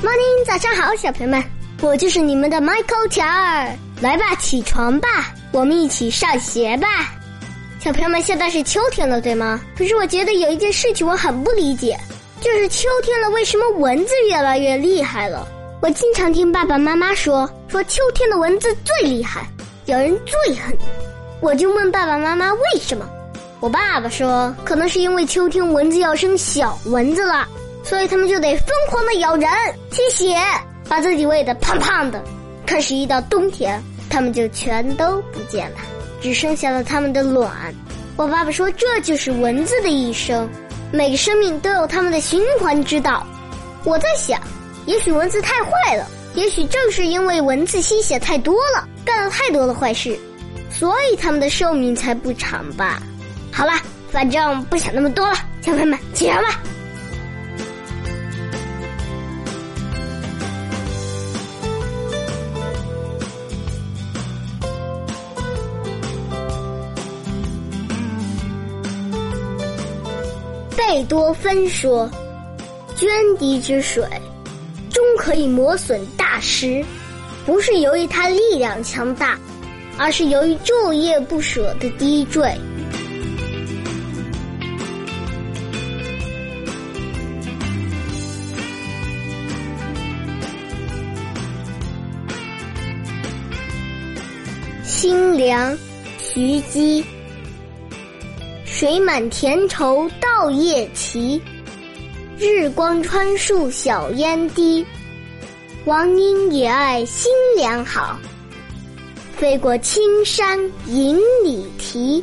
Morning，早上好，小朋友们，我就是你们的 Michael 乔尔。来吧，起床吧，我们一起上学吧。小朋友们，现在是秋天了，对吗？可是我觉得有一件事情我很不理解，就是秋天了，为什么蚊子越来越厉害了？我经常听爸爸妈妈说，说秋天的蚊子最厉害，有人最狠。我就问爸爸妈妈为什么？我爸爸说，可能是因为秋天蚊子要生小蚊子了。所以他们就得疯狂的咬人吸血，把自己喂得胖胖的。可是，一到冬天，他们就全都不见了，只剩下了他们的卵。我爸爸说，这就是蚊子的一生，每个生命都有他们的循环之道。我在想，也许蚊子太坏了，也许正是因为蚊子吸血太多了，干了太多的坏事，所以他们的寿命才不长吧。好了，反正不想那么多了，小朋友们起床吧。贝多芬说：“涓滴之水，终可以磨损大石，不是由于它力量强大，而是由于昼夜不舍的滴坠。”清凉，徐姬。水满田畴稻叶齐，日光穿树小烟低。王英也爱新粮好，飞过青山引里啼。